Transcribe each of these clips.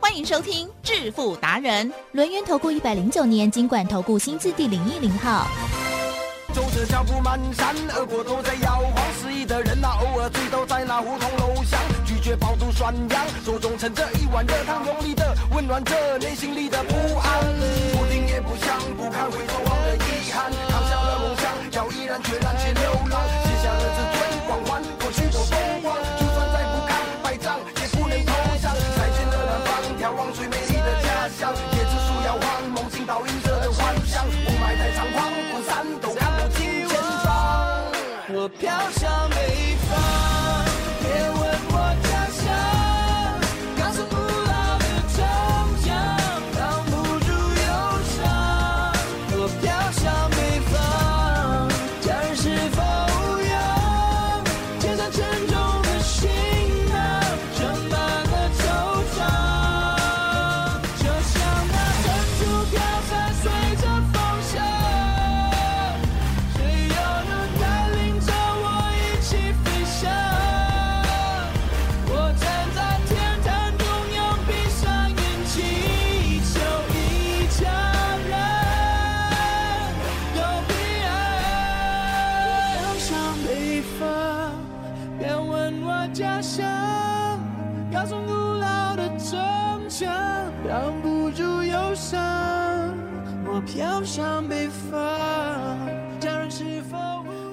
欢迎收听致富达人，轮源投顾一百零九年金管投顾新字第零一零号。走着脚步蹒跚，耳朵都在摇晃，失意的人呐，偶尔醉倒在那胡同楼下，拒绝饱读涮羊，手中盛着一碗热汤，用力的温暖着内心里的不安。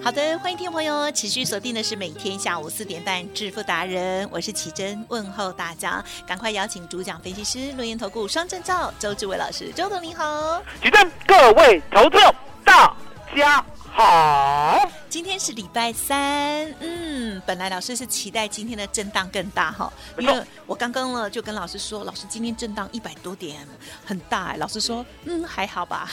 好的，欢迎听众朋友持续锁定的是每天下午四点半《致富达人》，我是奇珍，问候大家，赶快邀请主讲分析师、录音投顾双证照周志伟老师，周董你好。举证各位投资大家好。今天是礼拜三，嗯，本来老师是期待今天的震荡更大哈，因为我刚刚呢就跟老师说，老师今天震荡一百多点，很大哎，老师说，嗯，还好吧，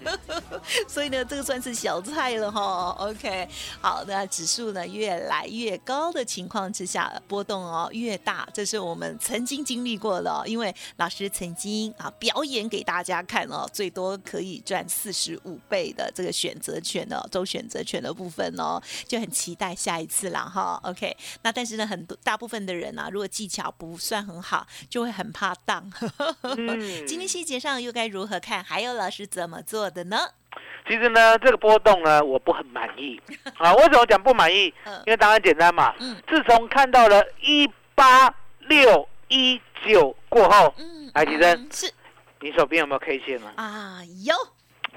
所以呢，这个算是小菜了哈。OK，好，那指数呢越来越高的情况之下，波动哦越大，这是我们曾经经历过的哦、因为老师曾经啊表演给大家看哦，最多可以赚四十五倍的这个选择权哦，周选择权的部分哦，就很期待下一次啦哈。OK，那但是呢，很多大部分的人啊，如果技巧不算很好，就会很怕当。嗯今天细节上又该如何看？还有老师怎么做的呢？其实呢，这个波动呢，我不很满意 啊。为什么讲不满意？嗯因为答案简单嘛。嗯自从看到了一八六一九过后，嗯，来奇珍嗯是你手边有没有 K 线啊？啊，有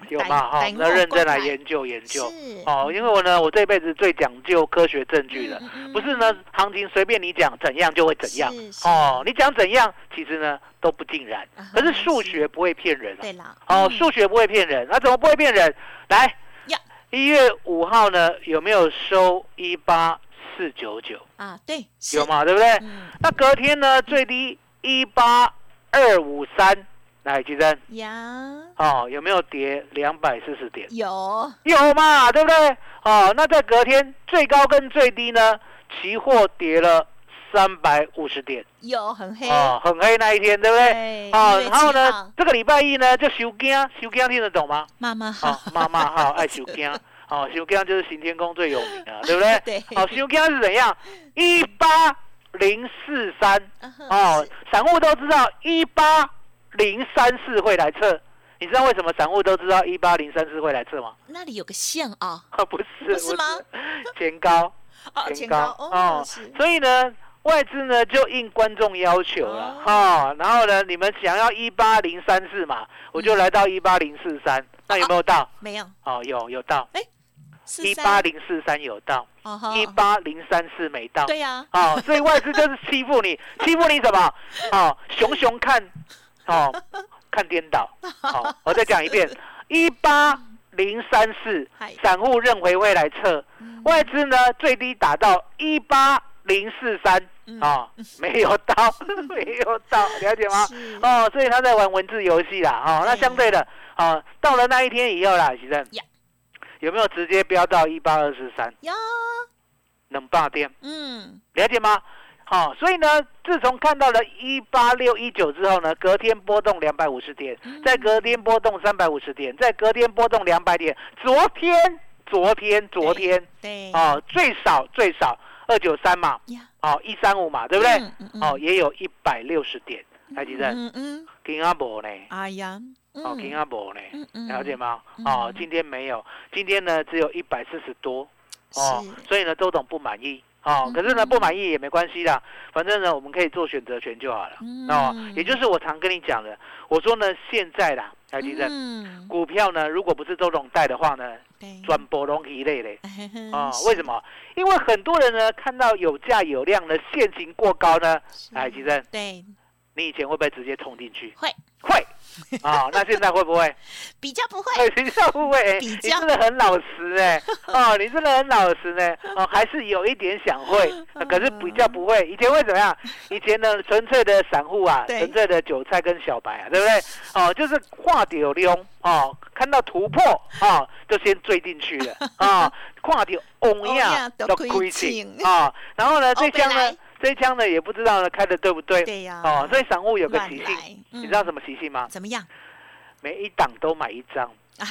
有嘛？哈，逮我们要认真来研究研究。是哦，因为我呢，我这辈子最讲究科学证据的，嗯嗯不是呢，行情随便你讲怎样就会怎样哦，你讲怎样，其实呢都不尽然啊。可是数学不会骗人啊。对了，哦，嗯数学不会骗人，那怎么不会骗人？来呀，一月五号呢有没有收一八四九九？啊，对，有？嘛，对不对？嗯那隔天呢最低一八二五三，来，吉珍，呀，哦，有没有跌？两百四十点？有。有嘛，对不对？哦，那在隔天最高跟最低呢，期货跌了三百五十点，有很黑，哦，很黑那一天，对不对？对哦，然后呢，这个礼拜一呢就收惊，收惊听得懂吗？妈妈哦好，，妈妈好，爱修惊，哦，修惊就是行天宫最有名啊，对不对？对。哦，修惊是怎样？一八零四三，哦，散户都知道一八零三四会来测，你知道为什么散户都知道一八零三四会来测吗？那里有个线啊，啊，不是，不是吗？前高，哦，前高。哦，是。所以呢，外资呢就应观众要求了哦。哈、然后呢，你们想要一八零三四嘛，我就来到一八零四三，那有没有到？没有。哦，有有到，四一八零四三有到，一八零三四没到。对呀，哦，所以外资就是欺负你，欺负你什么？哦，熊熊看，哦，看颠倒。好、我再讲一遍，一八零三四，散户认为会来测，嗯。外资呢最低打到一八零四三，啊，没有到，没有到，了解吗？哦，所以他在玩文字游戏啦，哦，那相对的，哦，到了那一天以后啦，其正。呀。有没有直接飙到一八二四三？有，冷霸店？嗯，了解吗？好、所以呢，自从看到了一八六一九之后呢，隔天波动两百五十点，嗯再隔天波动三百五十点，再隔天波动两百点。昨天，昨天，昨天，对，哦，最少最少二九三嘛，哦，一三五嘛，对不对？嗯嗯嗯哦，也有一百六十点，台积电，嗯嗯，金阿伯呢？哎呀，哦，金阿伯呢？了解吗？嗯哦，今天没有，今天呢只有一百四十多，哦，所以呢周董不满意。哦嗯，可是呢不满意也没关系啦，反正呢我们可以做选择权就好了。嗯哦，也就是我常跟你讲的，我说呢现在啦，台积电嗯，股票呢，如果不是周董带的话呢，转波龙一类嘞。啊、是为什么？因为很多人呢看到有价有量的现行过高呢，是哎，其实对，你以前会不会直接冲进去？会会。啊、那现在会不会？比较不会，哎，比较不会，哎。你比较。真的很老实哎，哦，你真的很老实呢，哦，还是有一点想会，呃 可是比较不会。以前会怎么样？以前呢，纯粹的散户啊，纯粹的韭菜跟小白啊，对不对？哦，就是画丢溜哦，看到突破哦，就先追进去了。啊，看到翁翁呀呀都亏亏钱钱啊，然后呢，这哦枪呢这枪呢也不知道呢开的对不对？对呀哦，所以散户有个乱习性，嗯你知道什么习性吗？怎么样？每一档都买一张。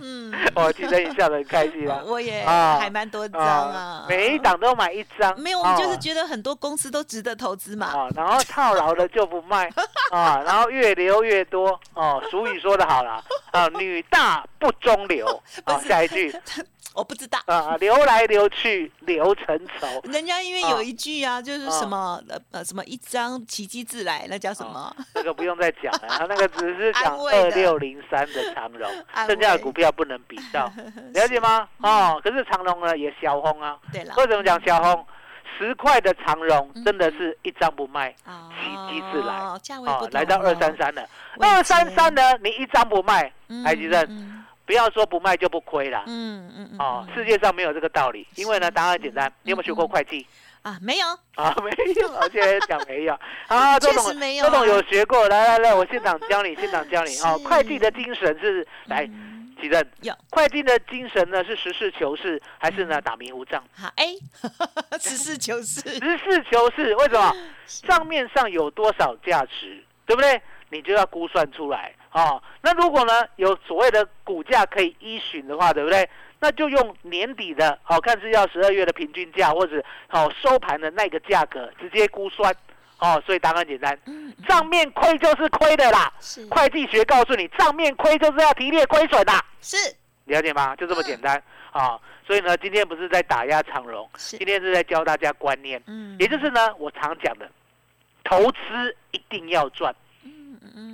嗯，我，记得你笑得很开心啊。我也啊还蛮多张啊，每一档都买一张。没有，我们就是哦觉得很多公司都值得投资嘛。啊，然后套牢的就不卖啊，然后越留越多哦。俗语说的好了，啊，女大不中留。啊，下一句我不知道，啊，流来流去流成愁。人家因为啊有一句啊，就是什么呃呃什么一张奇迹自来，那叫什么？那个不用再讲了，他那个只是讲二六零三的长荣，剩下的股票不能比较，了解吗？哦，可是长荣呢也小红啊。对了，为什么讲小红？十块的长荣嗯真的是一张不卖，哦奇迹自来价位不，啊来到二三，三了。二三三呢，你一张不卖，嗯台积电嗯不要说不卖就不亏了。嗯嗯嗯，哦，嗯世界上没有这个道理，因为呢，答案很简单。你有没有学过会计？啊没有，啊，没有，我现在讲没有。啊，周董，周董有学过，来来来，我现场教你，现场教你。哦，是会计的精神是来，嗯奇正有，会计的精神呢是实事求是，还是呢打迷糊仗？好哎，实事求是，实事求是，为什么？账面上有多少价值，对不对？你就要估算出来哦。那如果呢有所谓的股价可以依循的话，对不对？那就用年底的，好、看是要十二月的平均价，或者好、收盘的那个价格直接估算哦。所以答案简单，嗯，账面亏就是亏的啦。是会计学告诉你，账面亏就是要提列亏损的，是了解吗？就这么简单啊、所以呢，今天不是在打压长荣，今，天是在教大家观念。嗯也就是呢，我常讲的，投资一定要赚，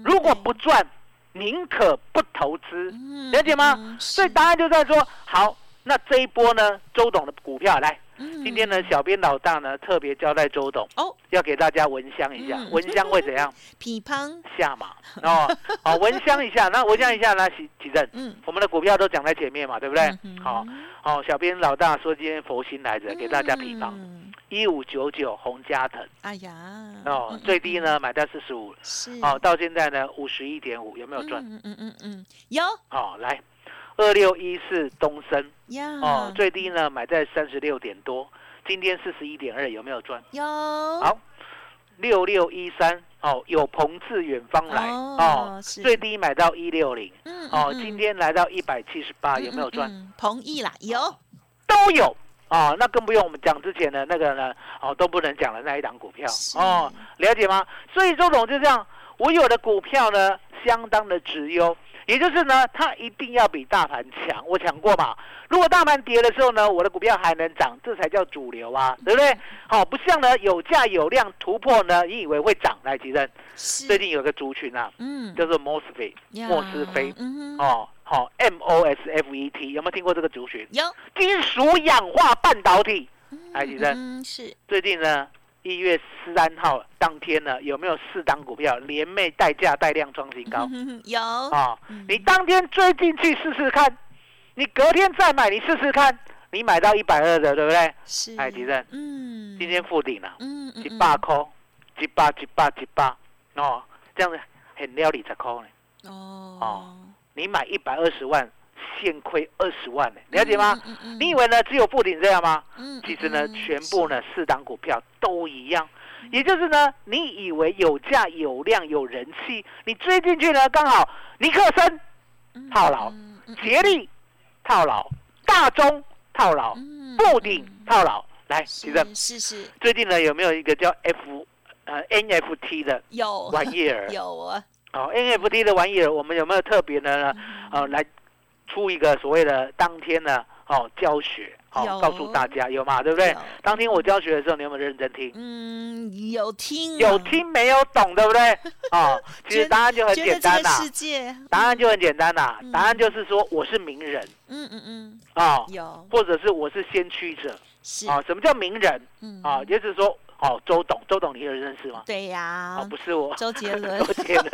如果不赚，宁可不投资，嗯了解吗？嗯所以答案就在说，好，那这一波呢，周董的股票来，嗯。今天呢，小编老大呢特别交代周董哦，要给大家闻香一下嗯，闻香会怎样？匹乓，下马哦，好，闻香一下，那闻香一下呢，起起正。嗯，我们的股票都讲在前面嘛，对不对？嗯哼。好，好，小编老大说今天佛心来着，给大家比方嗯一五九九红加藤哎呀，哦嗯，最低呢买在四十五，是。哦，到现在呢五十一点五，有没有赚？嗯嗯嗯嗯，有。哦，来，二六一四东升呀，哦，最低呢买在三十六点多，今天四十一点二，有没有赚？有。好，六六一三哦，有朋自远方来哦哦，最低买到一六零嗯哦，嗯今天来到一百七十八，有没有赚？同意啦，有。都有啊，那更不用我们讲之前的那个呢，哦都不能讲的那一档股票。哦，了解吗？所以周总就这样，我有的股票呢相当的直优，也就是呢它一定要比大盘强。我讲过嘛，如果大盘跌的时候呢，我的股票还能涨，这才叫主流啊，对不对？好、不像呢有价有量突破呢，你以为会涨来，其实是。最近有个族群啊，嗯。叫做莫斯菲。嗯哼。哦，好、M O S F E T 有没有听过这个族群？有金属氧化半导体。哎其实嗯是最近呢，一月十三号当天呢，有没有四档股票连袂带价带量创新高嗯 有啊？嗯你当天追进去试试看，你隔天再买，你试试看，你买到一百二的，对不对？是，哎，吉正，嗯，今天附顶了，嗯嗯一百块，一百一百一百，哦，这样子很了二十块呢。哦哦你买一百二十万，现亏二十万呢，了解吗？？嗯嗯你以为呢只有布顶这样吗？嗯其实呢，嗯全部呢四档股票都一样，也就是呢，你以为有价有量有人气，你追进去呢，刚好尼克森嗯套牢嗯嗯捷力套牢，大中套牢，嗯布顶嗯套牢。来，其实是是是最近呢有没有一个叫 F 呃 NFT 的有玩意儿？有啊，哦，NFT 的玩意儿，我们有没有特别的呢？呃，来出一个所谓的当天呢哦教学，哦告诉大家有嘛，对不对？当天我教学的时候，你有没有认真听？嗯，有听啊有听没有懂，对不对？哦，其实答案就很简单啦。世界，答案就很简单啦嗯，答案就是说我是名人嗯嗯嗯，哦，有或者是我是先驱者是哦。什么叫名人嗯啊？也就是说哦，周董，周董你有认识吗？对呀哦，，不是我，周杰伦 周杰伦，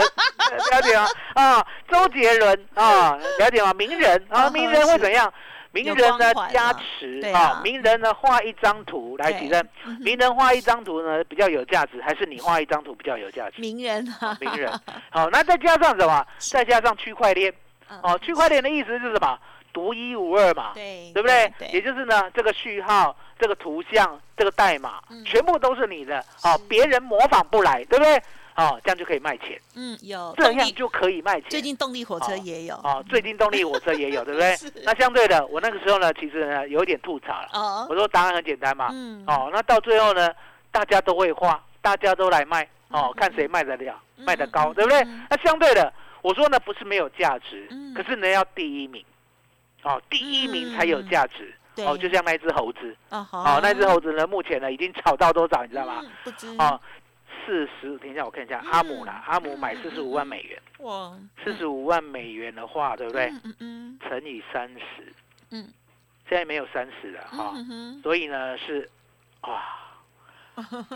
了解吗？啊，周杰伦啊，了解吗？名人啊，嗯名人会怎样？名人呢加持啊名人呢画一张图来对举证，嗯哼名人画一张图呢比较有价值，还是你画一张图比较有价值？名人啊，名人，好，那再加上什么？再加上区块链，嗯哦，区块链的意思是什么？独一无二嘛，对对不对？对，也就是呢，这个序号、这个图像、这个代码嗯，全部都是你的，哦，别人模仿不来，对不对？哦，这样就可以卖钱，嗯有这样就可以卖钱。最近动力火车哦也有。哦，最近动力火车也有，对不对？那相对的，我那个时候呢，其实呢有一点吐槽了。哦。我说答案很简单嘛，嗯。哦，那到最后呢，大家都会画，大家都来卖，哦嗯，看谁卖得了，嗯卖得高，嗯对不对？嗯？那相对的，我说呢不是没有价值嗯，可是呢要第一名，哦，第一名才有价值。哦，就像那只猴子，哦那只猴子呢，目前呢已经炒到多少，你知道吗？嗯不知。哦，四十，等一下我看一下，嗯。阿姆啦，阿姆买四十五万美元，哇。四十五万美元的话，对不对？嗯嗯嗯。乘以三十，嗯，现在没有三十了哈，所以呢是哇，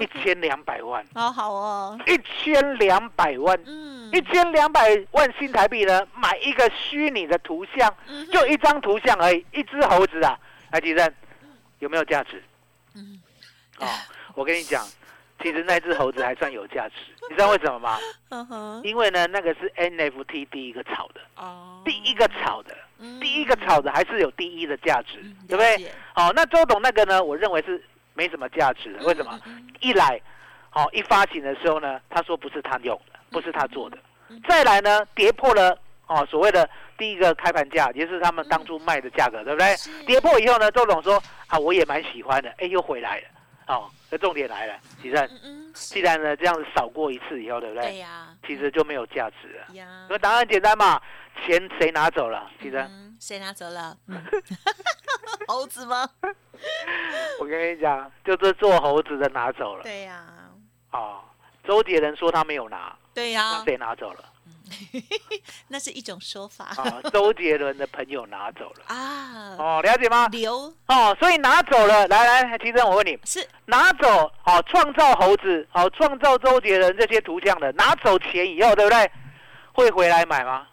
一千两百万，好好哦。一千两百万，嗯。一千两百万新台币呢，买一个虚拟的图像，嗯就一张图像而已，一只猴子啊，来吉正，有没有价值？嗯。哦，我跟你讲，其实那只猴子还算有价值，你知道为什么吗？嗯哼。因为呢，那个是 NFT 第一个炒的，哦。第一个炒的，第一个炒的还是有第一的价值，嗯对不对？好、那周董那个呢，我认为是没什么价值的，为什么？一来，好、一发行的时候呢，他说不是他用的，不是他做的嗯；再来呢，跌破了哦所谓的第一个开盘价，也是他们当初卖的价格，对不对？跌破以后呢，周总说啊，我也蛮喜欢的，哎，又回来了。哦，这重点来了，其实既然呢这样子扫过一次以后，对不对？对呀其实就没有价值了。呀因为答案简单嘛，钱谁拿走了？其实嗯谁拿走了？嗯 猴子吗？我跟你讲，就是做猴子的拿走了。对呀哦，周杰伦说他没有拿，对呀那，谁拿走了？那是一种说法啊，周杰伦的朋友拿走了。啊。哦，了解吗？留哦，所以拿走了。来来，提生，我问你，是拿走哦，创造猴子，哦，创造周杰伦这些图像的，拿走钱以后，对不对？会回来买吗？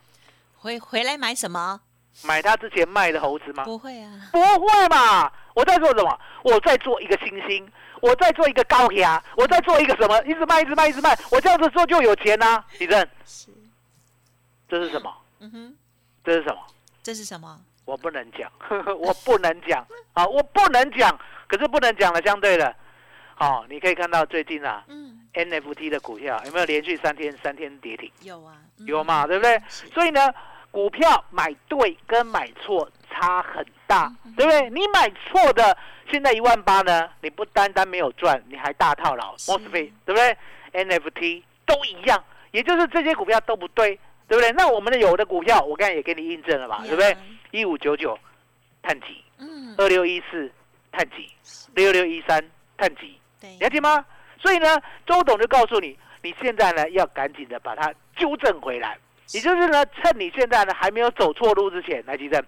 回回来买什么？买他之前卖的猴子吗？不会啊，不会嘛！我在做什么？我在做一个星星，我在做一个高压，我在做一个什么？一直卖，一直卖，一直卖。我这样子做就有钱呐、李正，是，这是什么？嗯哼，这是什么？这是什么？我不能讲，我不能讲啊，我不能讲。可是不能讲了，相对的，哦，你可以看到最近啊嗯，，NFT 的股票有没有连续三天三天跌停？有啊，嗯有嘛，对不对？所以呢，股票买对跟买错差很大，对不对？你买错的，现在一万八呢，你不单单没有赚，你还大套牢是 m o s f e 对不对？NFT 都一样，也就是这些股票都不对，对不对？那我们的有的股票，我刚才也给你印证了嘛，对不对？一五九九碳基，嗯，二六一四碳基，六六一三碳基，对，了解吗？所以呢，周董就告诉你，你现在呢要赶紧的把它纠正回来，也就是呢，趁你现在呢还没有走错路之前，来急诊，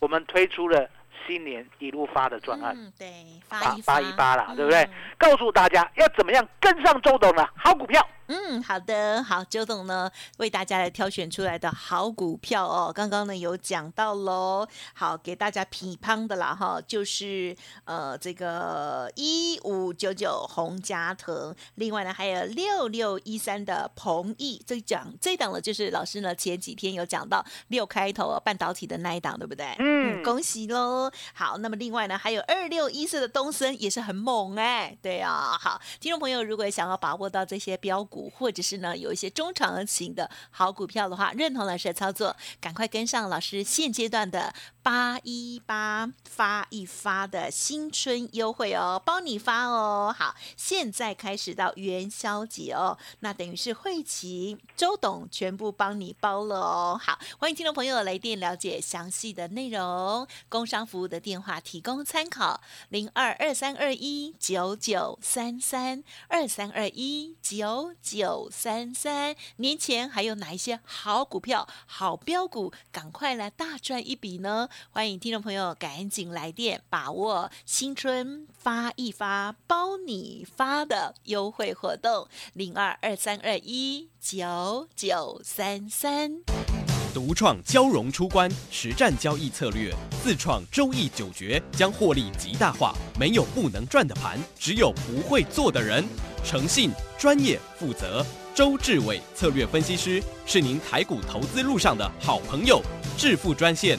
我们推出了新年一路发的专案，嗯，对，八发一八一八啦，对不对嗯？告诉大家要怎么样跟上周董的好股票，嗯，好的，好，周董呢为大家来挑选出来的好股票哦，刚刚呢有讲到喽，好给大家批判的啦哈，就是呃这个一五九九红加藤，另外呢还有六六一三的鹏毅，这讲这档呢就是老师呢前几天有讲到六开头半导体的那一档，对不对？嗯恭喜喽。好，那么另外呢还有二六一四的东森也是很猛哎，对啊，好，听众朋友如果想要把握到这些标股，或者是呢有一些中长型的好股票的话，认同老师的操作，赶快跟上老师现阶段的八一八发一发的新春优惠哦，包你发哦。好，现在开始到元宵节哦，那等于是会期周董全部帮你包了哦。好，欢迎听众朋友来电了解详细的内容，工商服务的电话提供参考：零二二三二一九九三三二三二一九九三三。年前还有哪一些好股票、好标股，赶快来大赚一笔呢？欢迎听众朋友赶紧来电，把握新春发一发包你发的优惠活动，零二二三二一九九三三。独创交融出关实战交易策略，自创周易九诀，将获利极大化。没有不能赚的盘，只有不会做的人。诚信、专业、负责，周志伟策略分析师是您台股投资路上的好朋友。致富专线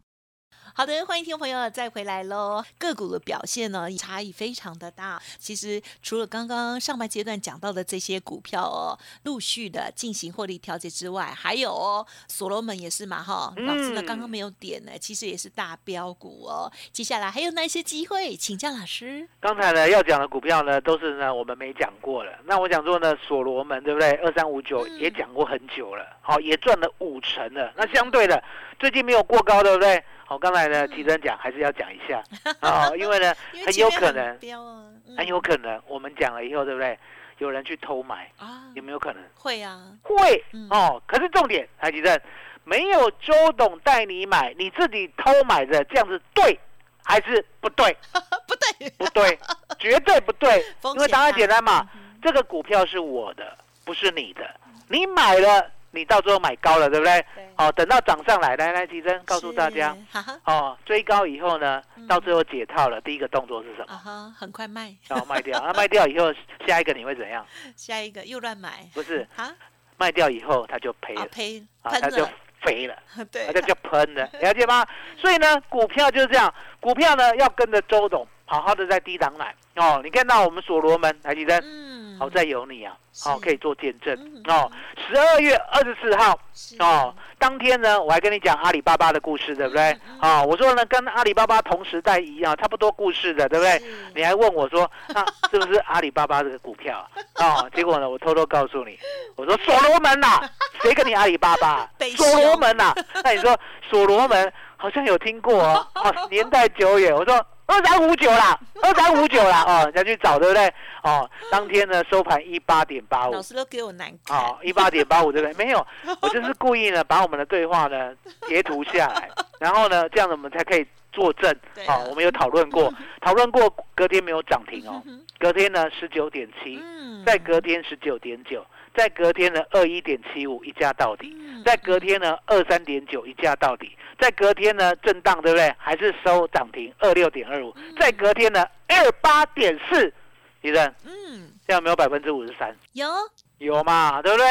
好的，欢迎听众朋友再回来喽。个股的表现呢，差异非常的大。其实除了刚刚上半阶段讲到的这些股票哦，陆续的进行获利调节之外，还有哦，所罗门也是嘛哈。老师呢嗯刚刚没有点呢，其实也是大标股哦。接下来还有哪些机会？请教老师。刚才呢要讲的股票呢，都是呢我们没讲过了。那我讲说呢，所罗门对不对？二三五九嗯也讲过很久了，好、也赚了五成了。那相对的，最近没有过高，对不对？好、刚才呢，提真讲还是要讲一下 啊、因为呢，为很有可能，很有可能我们讲了以后，对不对？有人去偷买，啊，有没有可能？会啊，会嗯哦。可是重点，台积电没有周董带你买，你自己偷买的，这样子对还是不对？不对，不对，绝对不对。因为答案大简单嘛，嗯这个股票是我的，不是你的。你买了，你到最后买高了，对不对？好哦，等到涨上来，来来，提真告诉大家，哦，追高以后呢嗯，到最后解套了，第一个动作是什么？啊哈，很快卖，然后卖掉，那卖掉以后，下一个你会怎样？下一个又乱买，不是啊，卖掉以后，他就赔了，啊呸，啊，它就肥了。对。他，就叫喷了，了解吗？所以呢，股票就是这样，股票呢要跟着周董好好的在低档买哦。你看到我们所罗门台积电，嗯，好在有你啊，好哦，可以做见证嗯哦。十二月二十四号哦，当天呢，我还跟你讲阿里巴巴的故事，对不对嗯？嗯哦，我说呢，跟阿里巴巴同时代一样，差不多故事的，对不对？你还问我说，那 是不是阿里巴巴这个股票啊？哦，结果呢，我偷偷告诉你，我说所罗门呐、谁跟你阿里巴巴被？所罗门呐、那你说所罗门好像有听过哦，哦，年代久远。我说二三五九啦，二三五九啦，哦，人家去找对不对？哦，当天呢收盘一八点八五老。师都给我难看，哦，一八点八五对不对？没有，我就是故意呢，把我们的对话呢 截图下来，然后呢，这样子我们才可以作证。好我们有讨论过，讨论过，隔天没有涨停哦，嗯隔天呢十九点七，嗯再隔天十九点九，再隔天呢二一点七五一价到底，嗯再隔天呢二三点九一价到底，在隔天呢震荡对不对？还是收涨停二六点二五，再隔天呢二八点四，李正嗯，这样有没有百分之五十三？有有嘛，对不对？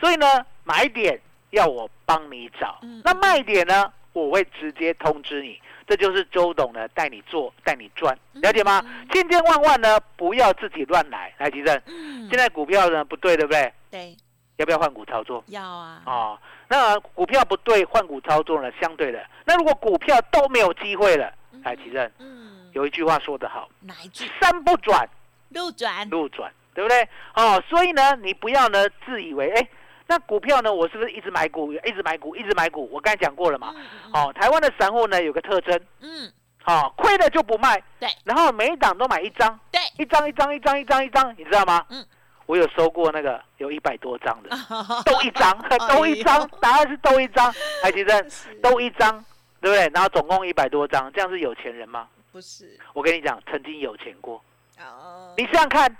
所以呢，买点要我帮你找嗯，那卖点呢，我会直接通知你。这就是周董呢带你做，带你赚，了解吗？千千万万呢不要自己乱来。来，吉正，嗯现在股票呢不对，对不对？对。要不要换股操作？要啊，哦，那股票不对，换股操作呢，相对的。那如果股票都没有机会了，来，吉正嗯，有一句话说得好，哪一句？山不转。路转。路转，对不对？哦，所以呢，你不要呢自以为，哎，那股票呢，我是不是一直买股，一直买股，一直买股？我刚才讲过了嘛。哦，台湾的散户呢有个特征，嗯，哦，亏了就不卖，对，然后每一档都买一张，对，一张一张一张一张一张，你知道吗？嗯，我有收过那个有一百多张的，都一张，都一张，答案是都一张，海奇珍，都一张，对不对？然后总共一百多张，这样是有钱人吗？不是，我跟你讲，曾经有钱过。哦，你想想看，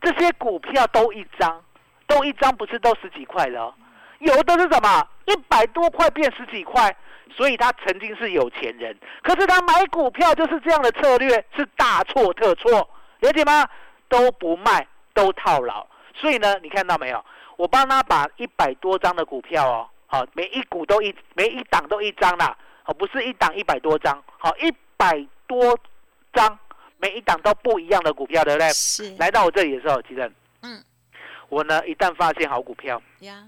这些股票都一张，都一张，不是都十几块的哦？有的是什么？一百多块变十几块，所以他曾经是有钱人。可是他买股票就是这样的策略，是大错特错，了解吗？都不卖，都套牢。所以呢，你看到没有？我帮他把一百多张的股票哦，好，每一股都一，每一档都一张啦，哦，不是一档一百多张，好，一百多张，每一档都不一样的股票，对不对？是，来到我这里的时候，其实，嗯，我呢一旦发现好股票，呀，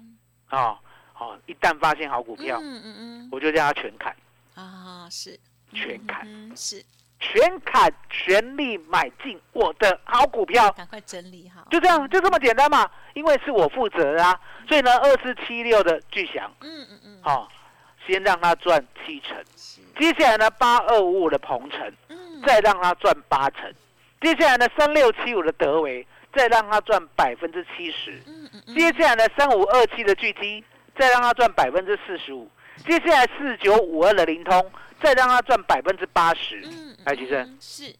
啊，好，一旦发现好股票，嗯嗯嗯，我就叫他全砍，啊，是，全砍，嗯，是，全砍，全力买进我的好股票，赶快整理好，就这样，就这么简单嘛。因为是我负责啊，所以呢，二四七六的巨响，嗯嗯嗯，好，先让他赚七成，接下来呢，八二五五的鹏程，嗯，再让他赚八成，接下来呢，三六七五的德维，再让他赚百分之七十，嗯嗯嗯，接下来呢，三五二七的巨基，再让他赚百分之四十五，接下来四九五二的灵通，再让他赚百分之八十，来，吉生，嗯是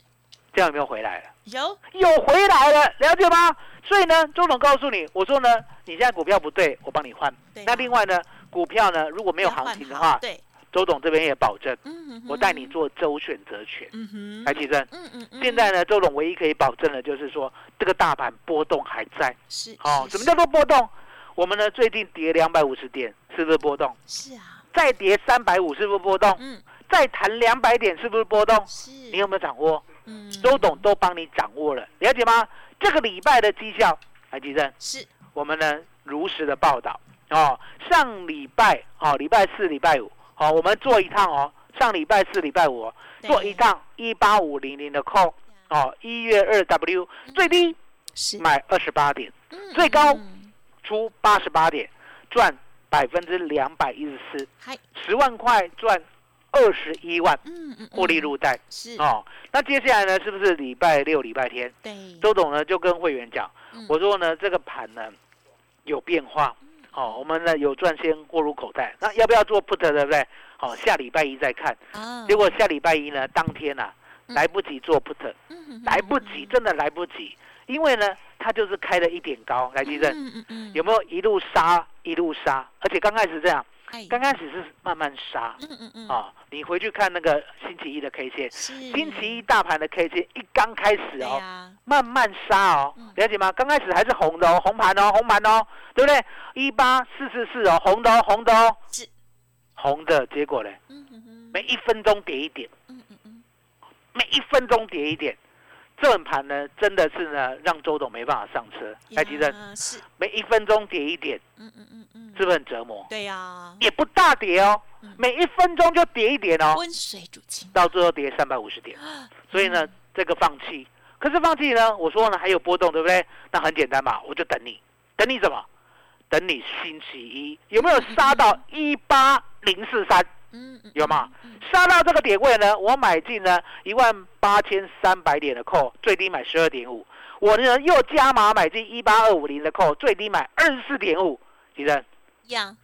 这样有没有回来了？有，有回来了，了解吗？所以呢，周总告诉你，我说呢，你现在股票不对，我帮你换。啊那另外呢，股票呢，如果没有行情的话，对，周总这边也保证，嗯嗯，我带你，做周选择权。嗯哼，来，奇正，嗯嗯嗯，现在呢，周总唯一可以保证的就是说，这个大盘波动还在。是，哦，是什么叫做波动？我们呢最近跌两百五十点，是不是波动？是啊，再跌三百五，是不是波动？嗯，再弹两百点，是不是波动？是，你有没有掌握？嗯，周董都帮你掌握了，了解吗？这个礼拜的绩效，来，吉正，是，我们呢如实的报道。哦。上礼拜哦，礼拜四、礼拜五，好、我们做一趟哦。上礼拜四、礼拜五、哦、做一趟一八五零零的 call 哦，一月二 W 最低是，买二十八点，嗯最高嗯。出八十八点，赚百分之两百一十四，嗨，十万块赚二十一万，嗯嗯，获利入袋。是，哦。那接下来呢，是不是礼拜六、礼拜天？对，周董呢就跟会员讲，嗯。我说呢这个盘呢有变化，哦，我们呢有赚先过入口袋，那要不要做 put 对不对？好、下礼拜一再看。啊，结果下礼拜一呢，当天呐、嗯。来不及做 put，来不及，真的来不及，因为呢它就是开了一点高，来地震有没有？一路杀一路杀？而且刚开始这样，哎，刚开始是慢慢杀。嗯嗯嗯，啊、你回去看那个星期一的 K 线，星期一大盘的 K 线一刚开始哦。慢慢杀哦。嗯，了解吗？刚开始还是红的哦，红盘哦，红盘哦，对不对？一八四四四哦，红的哦，红的哦，是，红的，结果呢，嗯嗯嗯，每一分钟跌一点，嗯嗯嗯，每一分钟跌一点，这种盘呢，真的是呢，让周董没办法上车。来，吉正，呀是，每一分钟跌一点，嗯嗯嗯嗯，是不是很折磨？对呀，也不大跌哦嗯，每一分钟就跌一点哦，温水煮青到最后跌三百五十点。蛙，所以呢，这个放弃。可是放弃呢，我说呢还有波动，对不对？那很简单嘛，我就等你，等你什么？等你星期一有没有杀到 一八零四三？有吗？嗯？杀到这个点位呢，我买进呢一万八千三百点的 call，最低买十二点五。我呢又加码买进一八二五零的 call，最低买二十四点五。记得呀，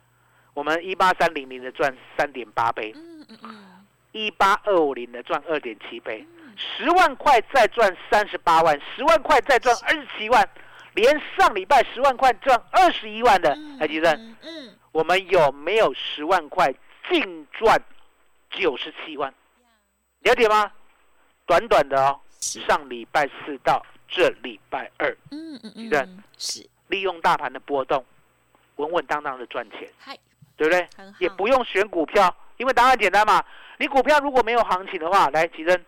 我们一八三零零的赚三点八倍，嗯嗯嗯，一八二五零的赚二点七倍，十万块再赚三十八万，十万块再赚二十七万，连上礼拜十万块赚二十一万的，嗯还记得嗯嗯，我们有没有十万块净赚九十七万？了解吗？短短的哦，上礼拜四到这礼拜二，嗯嗯嗯，是，利用大盘的波动，稳稳当当的赚钱，嗨，对不对？也不用选股票，因为答案简单嘛。你股票如果没有行情的话，来，吉珍，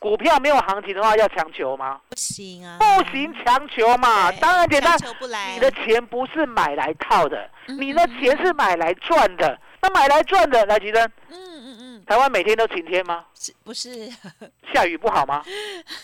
股票没有行情的话，要强求吗？不行啊，不行，强求嘛。对当然简单你的钱不是买来套的，嗯你的钱是买来赚的。那买来赚的，来，吉珍，嗯嗯嗯，台湾每天都晴天吗？是不是？下雨不好吗？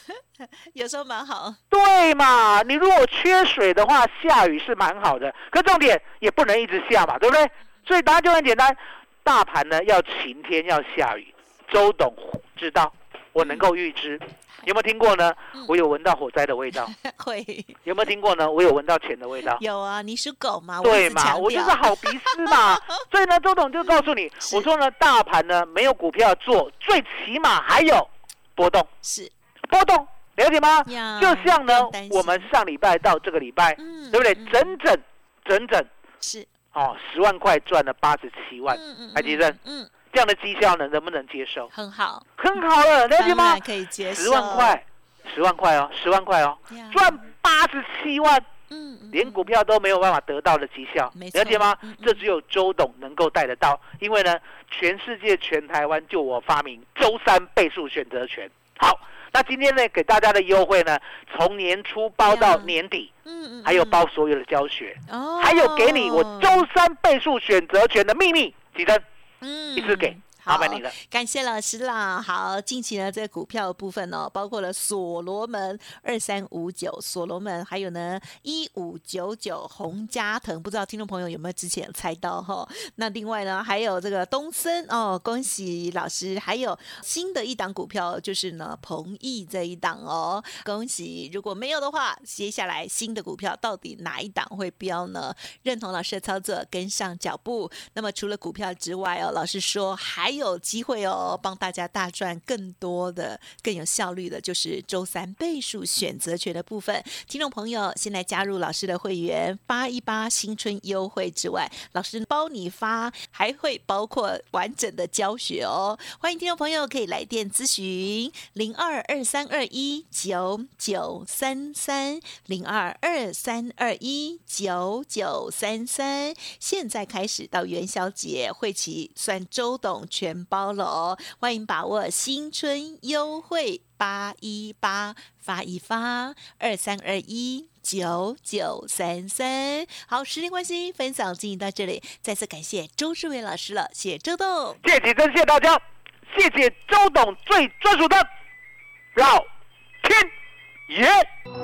有时候蛮好，对嘛？你如果缺水的话，下雨是蛮好的，可重点也不能一直下嘛，对不对？所以答案就很简单，大盘呢要晴天要下雨，周董知道，我能够预知。有没有听过呢？我有闻到火灾的味道。会有没有听过呢？我有闻到钱的味道。有啊，你属狗嘛？对嘛？我就是好鼻师嘛。所以呢，周董就告诉你，我说呢，大盘呢没有股票做，最起码还有波动。是波动，了解吗？呀就像呢我们上礼拜到这个礼拜，嗯对不对嗯？整整整整是哦，十万块赚了八十七万，嗯嗯海基正嗯，这样的绩效呢，能不能接受？很好，很好了，了解吗？可以接受十万块，十万块哦，十万块哦，呀赚八十七万，嗯，嗯连股票都没有办法得到的绩效了解吗？这只有周董能够带得到，因为呢，全世界全台湾就我发明周三倍数选择权。好，那今天呢，给大家的优惠呢，从年初包到年底，嗯嗯，还有嗯包所有的教学，哦，还有给你我周三倍数选择权的秘密，几针？嗯。一直给麻烦你了。感谢老师啦。好，近期呢，这个股票的部分哦，包括了所罗门二三五九、所罗门，还有呢一五九九洪家腾，不知道听众朋友有没有之前有猜到哈？那另外呢，还有这个东森哦，恭喜老师，还有新的一档股票就是呢鹏益这一档哦，恭喜！如果没有的话，接下来新的股票到底哪一档会飙呢？认同老师的操作，跟上脚步。那么除了股票之外哦，老师说还有机会哦，帮大家大赚更多的、更有效率的，就是周三倍数选择权的部分。听众朋友，先来加入老师的会员，八一八新春优惠之外，老师包你发，还会包括完整的教学哦。欢迎听众朋友可以来电咨询零二二三二一九九三三零二二三二一九九三三。现在开始到元宵节，会期算周董全全包了哦，欢迎把握新春优惠八一八发一发二三二一。九九三三，好，时间关系，分享进行到这里，再次感谢周志伟老师了，谢周董。谢谢真，谢谢大家，谢谢周董最专属的绕天爷。